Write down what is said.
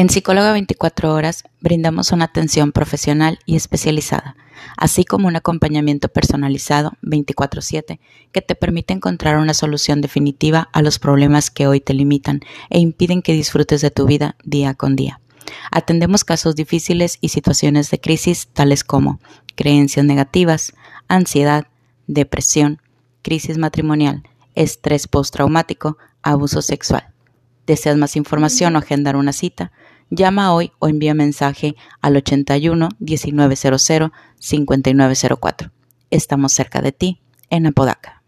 En Psicóloga 24 Horas brindamos una atención profesional y especializada, así como un acompañamiento personalizado 24/7 que te permite encontrar una solución definitiva a los problemas que hoy te limitan e impiden que disfrutes de tu vida día con día. Atendemos casos difíciles y situaciones de crisis tales como creencias negativas, ansiedad, depresión, crisis matrimonial, estrés postraumático, abuso sexual. ¿Deseas más información o agendar una cita? Llama hoy o envía mensaje al 81 1900 5904. Estamos cerca de ti, en Apodaca.